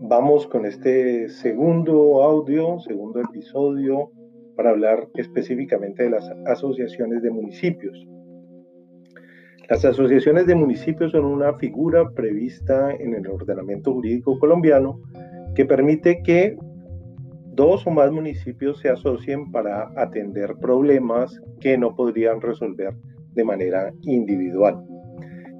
vamos con este segundo audio, segundo episodio, para hablar específicamente de las asociaciones de municipios. Las asociaciones de municipios son una figura prevista en el ordenamiento jurídico colombiano que permite que dos o más municipios se asocien para atender problemas que no podrían resolver de manera individual.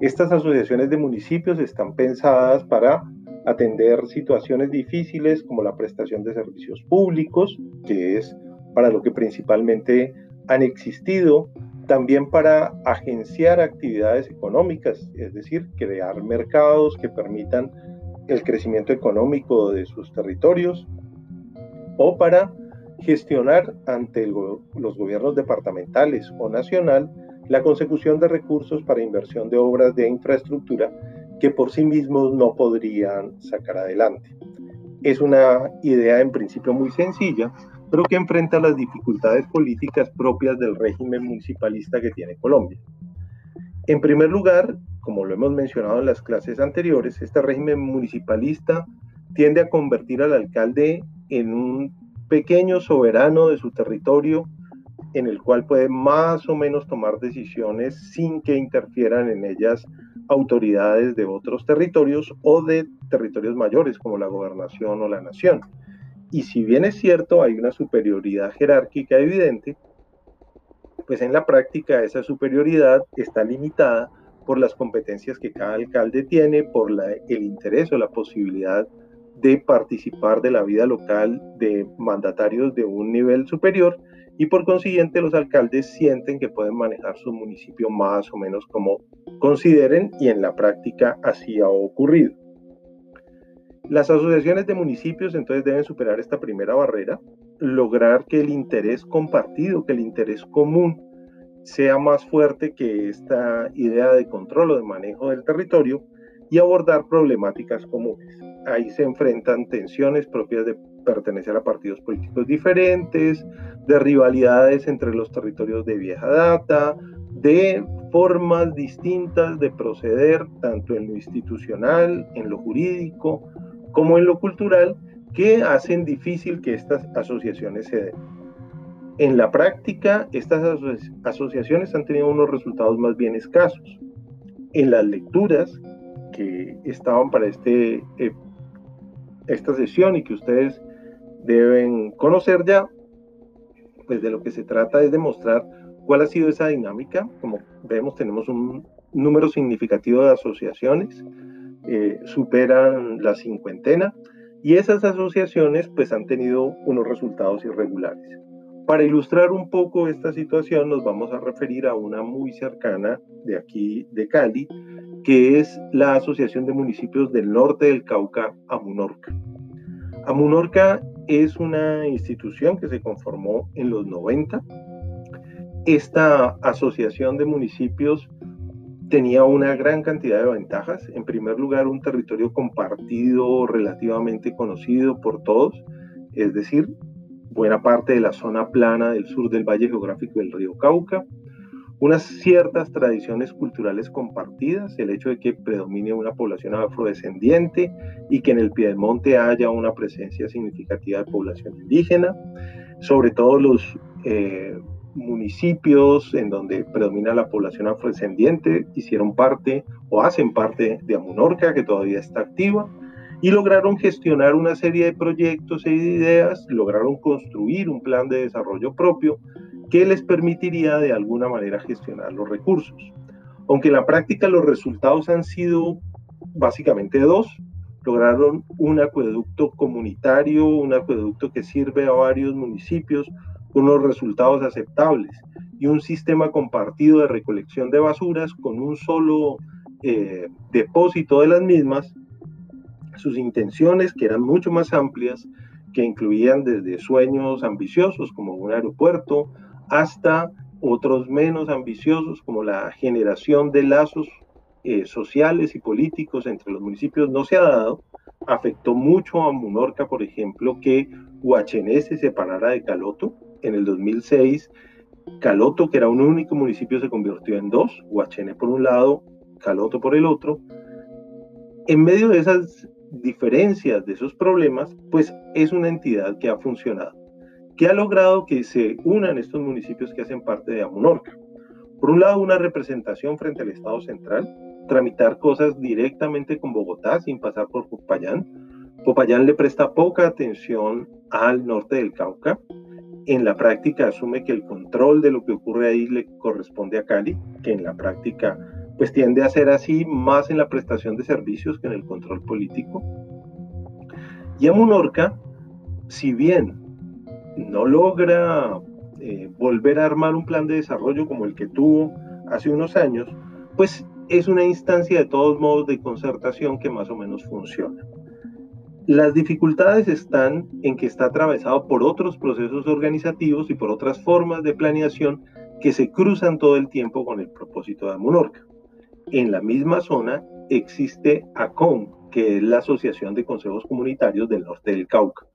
Estas asociaciones de municipios están pensadas para atender situaciones difíciles como la prestación de servicios públicos, que es para lo que principalmente han existido, también para agenciar actividades económicas, es decir, crear mercados que permitan el crecimiento económico de sus territorios, o para gestionar ante los gobiernos departamentales o nacional la consecución de recursos para inversión de obras de infraestructura que por sí mismos no podrían sacar adelante. Es una idea en principio muy sencilla, pero que enfrenta las dificultades políticas propias del régimen municipalista que tiene Colombia. En primer lugar, como lo hemos mencionado en las clases anteriores, este régimen municipalista tiende a convertir al alcalde en un pequeño soberano de su territorio en el cual puede más o menos tomar decisiones sin que interfieran en ellas autoridades de otros territorios o de territorios mayores como la gobernación o la nación. Y si bien es cierto, hay una superioridad jerárquica evidente, pues en la práctica esa superioridad está limitada por las competencias que cada alcalde tiene, por el interés o la posibilidad de participar de la vida local de mandatarios de un nivel superior y por consiguiente los alcaldes sienten que pueden manejar su municipio más o menos como consideren y en la práctica así ha ocurrido. Las asociaciones de municipios entonces deben superar esta primera barrera, lograr que el interés compartido, que el interés común sea más fuerte que esta idea de control o de manejo del territorio y abordar problemáticas comunes. Ahí se enfrentan tensiones propias de pertenecer a partidos políticos diferentes, de rivalidades entre los territorios de vieja data, de formas distintas de proceder, tanto en lo institucional, en lo jurídico, como en lo cultural, que hacen difícil que estas asociaciones se den. En la práctica, estas asociaciones han tenido unos resultados más bien escasos. En las lecturas que estaban para este, eh, esta sesión y que ustedes deben conocer ya, pues de lo que se trata es demostrar cuál ha sido esa dinámica. Como vemos, tenemos un número significativo de asociaciones, eh, superan la cincuentena, y esas asociaciones pues han tenido unos resultados irregulares. Para ilustrar un poco esta situación nos vamos a referir a una muy cercana de aquí de Cali, que es la Asociación de Municipios del Norte del Cauca, Amunorca. Amunorca es una institución que se conformó en los 90. Esta asociación de municipios tenía una gran cantidad de ventajas. En primer lugar, un territorio compartido relativamente conocido por todos, es decir, buena parte de la zona plana del sur del Valle Geográfico del río Cauca, unas ciertas tradiciones culturales compartidas, el hecho de que predomine una población afrodescendiente y que en el Piedemonte haya una presencia significativa de población indígena, sobre todo los eh, municipios en donde predomina la población afrodescendiente hicieron parte o hacen parte de Amunorca, que todavía está activa, y lograron gestionar una serie de proyectos e ideas, lograron construir un plan de desarrollo propio que les permitiría de alguna manera gestionar los recursos. Aunque en la práctica los resultados han sido básicamente dos, lograron un acueducto comunitario, un acueducto que sirve a varios municipios unos resultados aceptables y un sistema compartido de recolección de basuras con un solo eh, depósito de las mismas, sus intenciones que eran mucho más amplias, que incluían desde sueños ambiciosos como un aeropuerto, hasta otros menos ambiciosos como la generación de lazos eh, sociales y políticos entre los municipios no se ha dado. Afectó mucho a Munorca, por ejemplo, que Huachené se separara de Caloto. En el 2006, Caloto, que era un único municipio, se convirtió en dos, Huachené por un lado, Caloto por el otro. En medio de esas diferencias de esos problemas, pues es una entidad que ha funcionado, que ha logrado que se unan estos municipios que hacen parte de Amunorca. Por un lado, una representación frente al Estado central, tramitar cosas directamente con Bogotá sin pasar por Popayán. Popayán le presta poca atención al norte del Cauca. En la práctica asume que el control de lo que ocurre ahí le corresponde a Cali, que en la práctica pues tiende a ser así más en la prestación de servicios que en el control político. Y a Munorca, si bien no logra eh, volver a armar un plan de desarrollo como el que tuvo hace unos años, pues es una instancia de todos modos de concertación que más o menos funciona. Las dificultades están en que está atravesado por otros procesos organizativos y por otras formas de planeación que se cruzan todo el tiempo con el propósito de Munorca. En la misma zona existe ACON, que es la Asociación de Consejos Comunitarios del Norte del Cauca.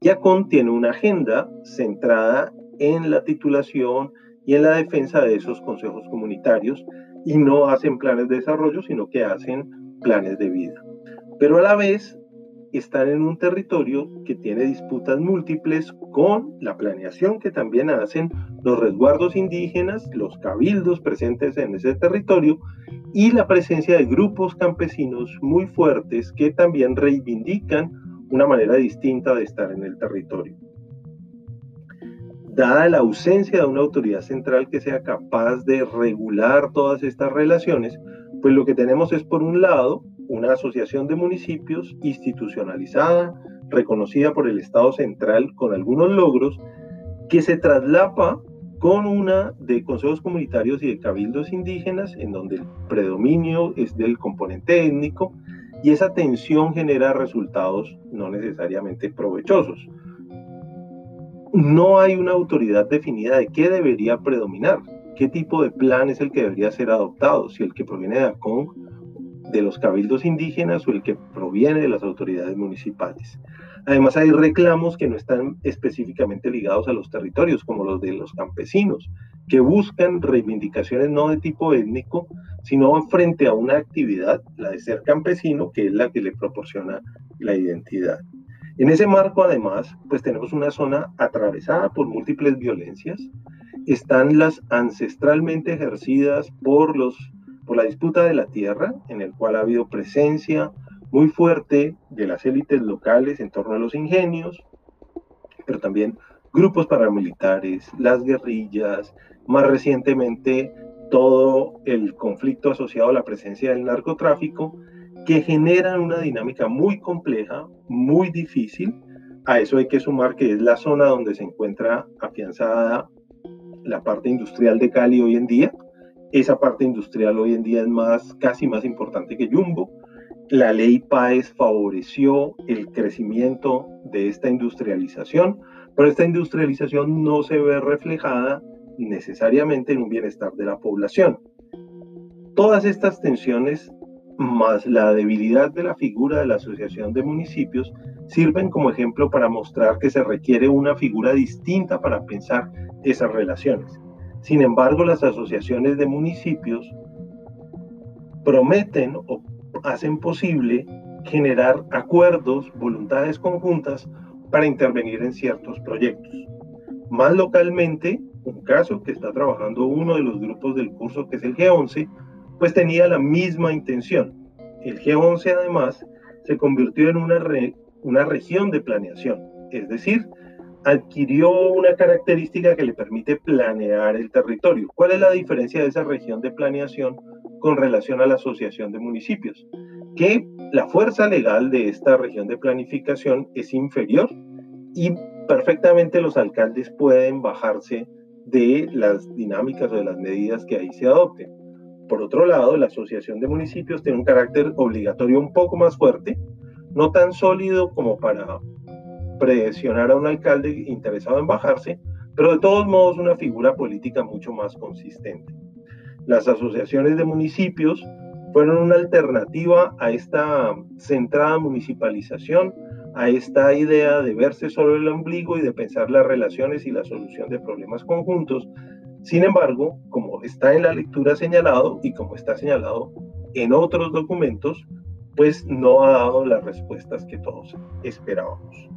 Y ACON tiene una agenda centrada en la titulación y en la defensa de esos consejos comunitarios y no hacen planes de desarrollo, sino que hacen planes de vida. Pero a la vez están en un territorio que tiene disputas múltiples con la planeación que también hacen los resguardos indígenas, los cabildos presentes en ese territorio y la presencia de grupos campesinos muy fuertes que también reivindican una manera distinta de estar en el territorio. Dada la ausencia de una autoridad central que sea capaz de regular todas estas relaciones, pues lo que tenemos es por un lado una asociación de municipios institucionalizada, reconocida por el Estado central con algunos logros, que se traslapa con una de consejos comunitarios y de cabildos indígenas, en donde el predominio es del componente étnico, y esa tensión genera resultados no necesariamente provechosos. No hay una autoridad definida de qué debería predominar, qué tipo de plan es el que debería ser adoptado, si el que proviene de ACON, de los cabildos indígenas o el que proviene de las autoridades municipales. Además hay reclamos que no están específicamente ligados a los territorios, como los de los campesinos, que buscan reivindicaciones no de tipo étnico, sino frente a una actividad, la de ser campesino, que es la que le proporciona la identidad. En ese marco, además, pues tenemos una zona atravesada por múltiples violencias. Están las ancestralmente ejercidas por, los, por la disputa de la tierra, en el cual ha habido presencia muy fuerte de las élites locales en torno a los ingenios, pero también grupos paramilitares, las guerrillas, más recientemente todo el conflicto asociado a la presencia del narcotráfico que generan una dinámica muy compleja, muy difícil. A eso hay que sumar que es la zona donde se encuentra afianzada la parte industrial de Cali hoy en día. Esa parte industrial hoy en día es más, casi más importante que Jumbo. La ley PAES favoreció el crecimiento de esta industrialización, pero esta industrialización no se ve reflejada necesariamente en un bienestar de la población. Todas estas tensiones más la debilidad de la figura de la Asociación de Municipios sirven como ejemplo para mostrar que se requiere una figura distinta para pensar esas relaciones. Sin embargo, las asociaciones de municipios prometen o hacen posible generar acuerdos, voluntades conjuntas para intervenir en ciertos proyectos. Más localmente, un caso que está trabajando uno de los grupos del curso, que es el G11, pues tenía la misma intención. El G11 además se convirtió en una, una región de planeación, es decir, adquirió una característica que le permite planear el territorio. ¿Cuál es la diferencia de esa región de planeación con relación a la asociación de municipios? Que la fuerza legal de esta región de planificación es inferior y perfectamente los alcaldes pueden bajarse de las dinámicas o de las medidas que ahí se adopten. Por otro lado, la asociación de municipios tiene un carácter obligatorio un poco más fuerte, no tan sólido como para presionar a un alcalde interesado en bajarse, pero de todos modos una figura política mucho más consistente. Las asociaciones de municipios fueron una alternativa a esta centrada municipalización, a esta idea de verse solo el ombligo y de pensar las relaciones y la solución de problemas conjuntos, sin embargo, como está en la lectura señalado y como está señalado en otros documentos, pues no ha dado las respuestas que todos esperábamos.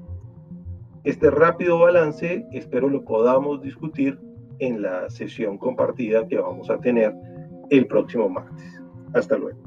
Este rápido balance espero lo podamos discutir en la sesión compartida que vamos a tener el próximo martes. Hasta luego.